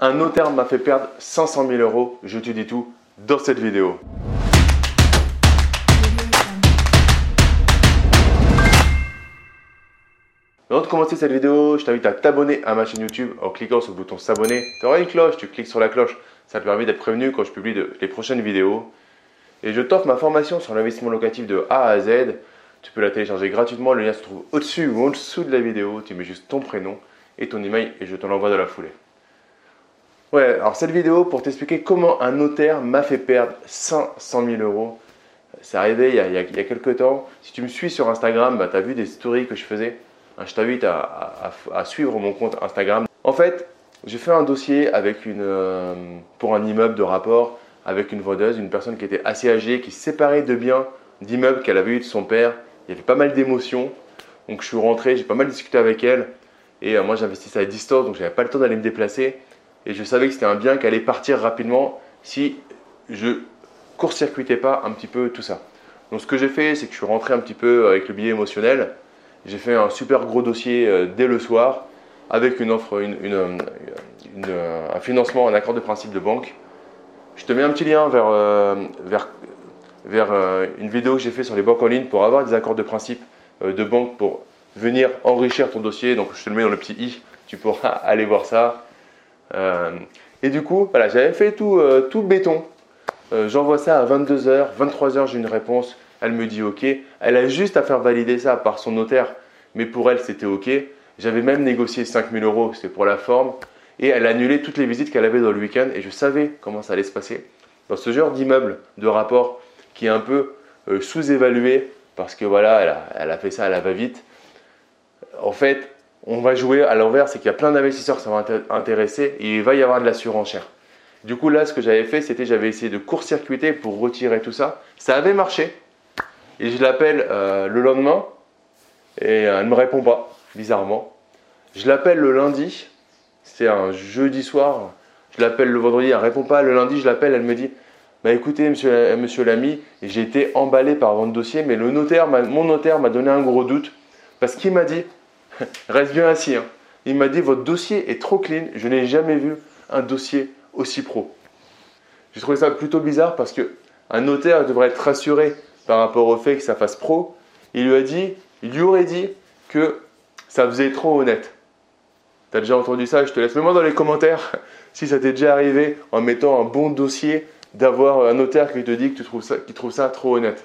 Un notaire m'a fait perdre 500 000 euros. Je te dis tout dans cette vidéo. Avant de commencer cette vidéo, je t'invite à t'abonner à ma chaîne YouTube en cliquant sur le bouton s'abonner. Tu auras une cloche, tu cliques sur la cloche, ça te permet d'être prévenu quand je publie les prochaines vidéos. Et je t'offre ma formation sur l'investissement locatif de A à Z. Tu peux la télécharger gratuitement, le lien se trouve au-dessus ou en dessous de la vidéo. Tu mets juste ton prénom et ton email et je te l'envoie dans la foulée. Ouais, alors cette vidéo pour t'expliquer comment un notaire m'a fait perdre 500 000 euros. C'est arrivé il y, a, quelques temps. Si tu me suis sur Instagram, bah, tu as vu des stories que je faisais. Hein, je t'invite à, suivre mon compte Instagram. En fait, j'ai fait un dossier avec une, euh, pour un immeuble de rapport avec une vendeuse, une personne qui était assez âgée, qui séparait de biens d'immeubles qu'elle avait eu de son père. Il y avait pas mal d'émotions. Donc je suis rentré, j'ai pas mal discuté avec elle. Et euh, moi j'investissais à distance, donc j'avais pas le temps d'aller me déplacer et je savais que c'était un bien qui allait partir rapidement si je court-circuitais pas un petit peu tout ça. Donc ce que j'ai fait, c'est que je suis rentré un petit peu avec le billet émotionnel. J'ai fait un super gros dossier euh, dès le soir avec une offre, une, euh, un financement, un accord de principe de banque. Je te mets un petit lien vers, euh, vers, vers une vidéo que j'ai fait sur les banques en ligne pour avoir des accords de principe de banque pour venir enrichir ton dossier. Donc je te le mets dans le petit i, tu pourras aller voir ça. Euh, et du coup, voilà, j'avais fait tout, euh, béton. Euh, j'envoie ça à 22h, 23h, j'ai une réponse. Elle me dit OK. Elle a juste à faire valider ça par son notaire, mais pour elle, c'était OK. J'avais même négocié 5000 euros, c'était pour la forme. Et elle a annulé toutes les visites qu'elle avait dans le week-end et je savais comment ça allait se passer. Dans ce genre d'immeuble, de rapport qui est un peu sous-évalué parce que voilà, elle a, elle a fait ça à la va-vite. En fait, on va jouer à l'envers, c'est qu'il y a plein d'investisseurs qui sont intéressés et il va y avoir de la surenchère. Du coup, là, ce que j'avais fait, c'était j'avais essayé de court-circuiter pour retirer tout ça. Ça avait marché. Et je l'appelle euh, le lendemain et euh, elle ne me répond pas, bizarrement. Je l'appelle le lundi, c'est un jeudi soir. Je l'appelle le vendredi, elle ne répond pas. Le lundi, je l'appelle, elle me dit Bah écoutez, monsieur, monsieur l'ami, j'ai été emballé par votre dossier, mais mon notaire m'a donné un gros doute parce qu'il m'a dit Reste bien assis. Hein. Il m'a dit votre dossier est trop clean. Je n'ai jamais vu un dossier aussi pro. J'ai trouvé ça plutôt bizarre parce que un notaire devrait être rassuré par rapport au fait que ça fasse pro. Il lui a dit, il lui aurait dit que ça faisait trop honnête. Tu as déjà entendu ça Je te laisse. Mets-moi dans les commentaires si ça t'est déjà arrivé en mettant un bon dossier d'avoir un notaire qui te dit que tu trouves ça, trouve ça trop honnête.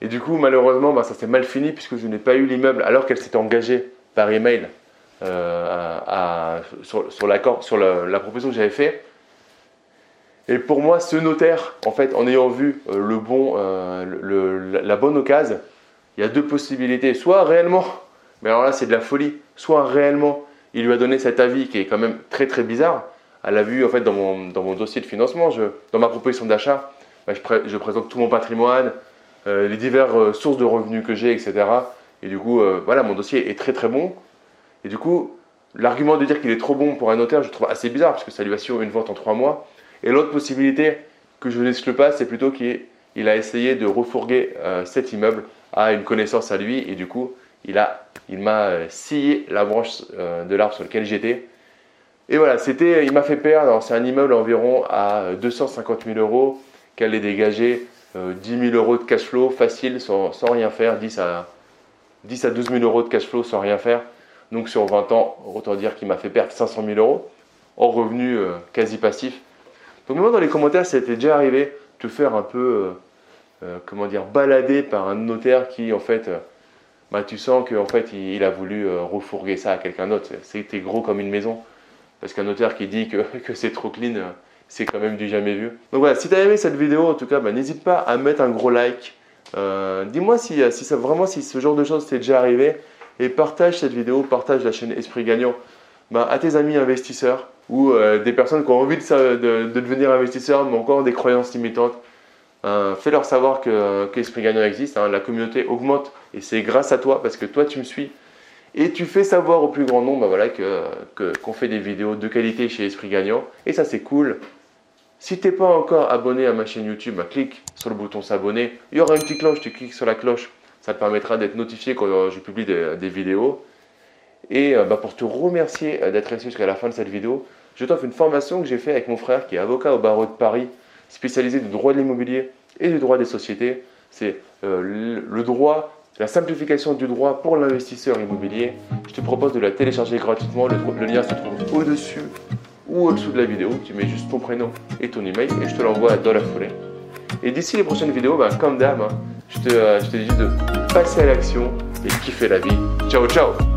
Et du coup, malheureusement, bah, ça s'est mal fini puisque je n'ai pas eu l'immeuble alors qu'elle s'était engagée par email euh, sur, la, proposition que j'avais fait. Et pour moi, ce notaire, en fait, en ayant vu euh, le bon, euh, la bonne occasion, il y a deux possibilités. Soit réellement, mais alors là c'est de la folie, soit réellement il lui a donné cet avis qui est quand même très très bizarre. Elle a vu en fait dans mon, dossier de financement, dans ma proposition d'achat, bah, je, présente tout mon patrimoine, les diverses sources de revenus que j'ai, etc. Et du coup, euh, voilà, mon dossier est très très bon. Et du coup, l'argument de dire qu'il est trop bon pour un notaire, je trouve assez bizarre parce que ça lui assure une vente en trois mois. Et l'autre possibilité que je n'exclus pas, c'est plutôt qu'il a essayé de refourguer euh, cet immeuble à une connaissance à lui et du coup, il m'a euh, scié la branche de l'arbre sur lequel j'étais. Et voilà, c'était, il m'a fait perdre. C'est un immeuble environ à 250 000 euros qu'elle ait dégagé 10 000 euros de cash flow facile sans, sans rien faire, 10 à 10 à 12 000 euros de cash flow sans rien faire. Donc sur 20 ans, autant dire qu'il m'a fait perdre 500 000 euros en revenu euh, quasi passif. Donc moi dans les commentaires, ça t'est déjà arrivé de te faire un peu, euh, euh, comment dire, balader par un notaire qui en fait, bah, tu sens qu'en fait il, a voulu refourguer ça à quelqu'un d'autre. C'était gros comme une maison. Parce qu'un notaire qui dit que, que c'est trop clean, c'est quand même du jamais vu. Donc voilà, si tu as aimé cette vidéo, en tout cas, bah, n'hésite pas à mettre un gros like, euh, dis-moi si, si ça, vraiment si ce genre de choses t'est déjà arrivé et partage cette vidéo, partage la chaîne Esprit Gagnant ben, à tes amis investisseurs ou euh, des personnes qui ont envie de, de, devenir investisseurs mais encore des croyances limitantes. Euh, fais-leur savoir que, Esprit Gagnant existe, hein. la communauté augmente et c'est grâce à toi parce que toi tu me suis et tu fais savoir au plus grand nombre ben voilà, que, qu'on fait des vidéos de qualité chez Esprit Gagnant et ça c'est cool. Si tu n'es pas encore abonné à ma chaîne YouTube, bah, clique sur le bouton s'abonner. Il y aura une petite cloche, tu cliques sur la cloche. Ça te permettra d'être notifié quand euh, je publie des, vidéos. Et euh, bah, pour te remercier euh, d'être resté jusqu'à la fin de cette vidéo, je t'offre une formation que j'ai faite avec mon frère qui est avocat au barreau de Paris, spécialisé du droit de l'immobilier et du droit des sociétés. C'est le droit, la simplification du droit pour l'investisseur immobilier. Je te propose de la télécharger gratuitement. Le, lien se trouve au-dessus ou au-dessous de la vidéo. Tu mets juste ton prénom et ton email et je te l'envoie dans la foulée. Et d'ici les prochaines vidéos, ben, comme d'hab, hein, je, te, euh, je te dis de passer à l'action et kiffer la vie. Ciao, ciao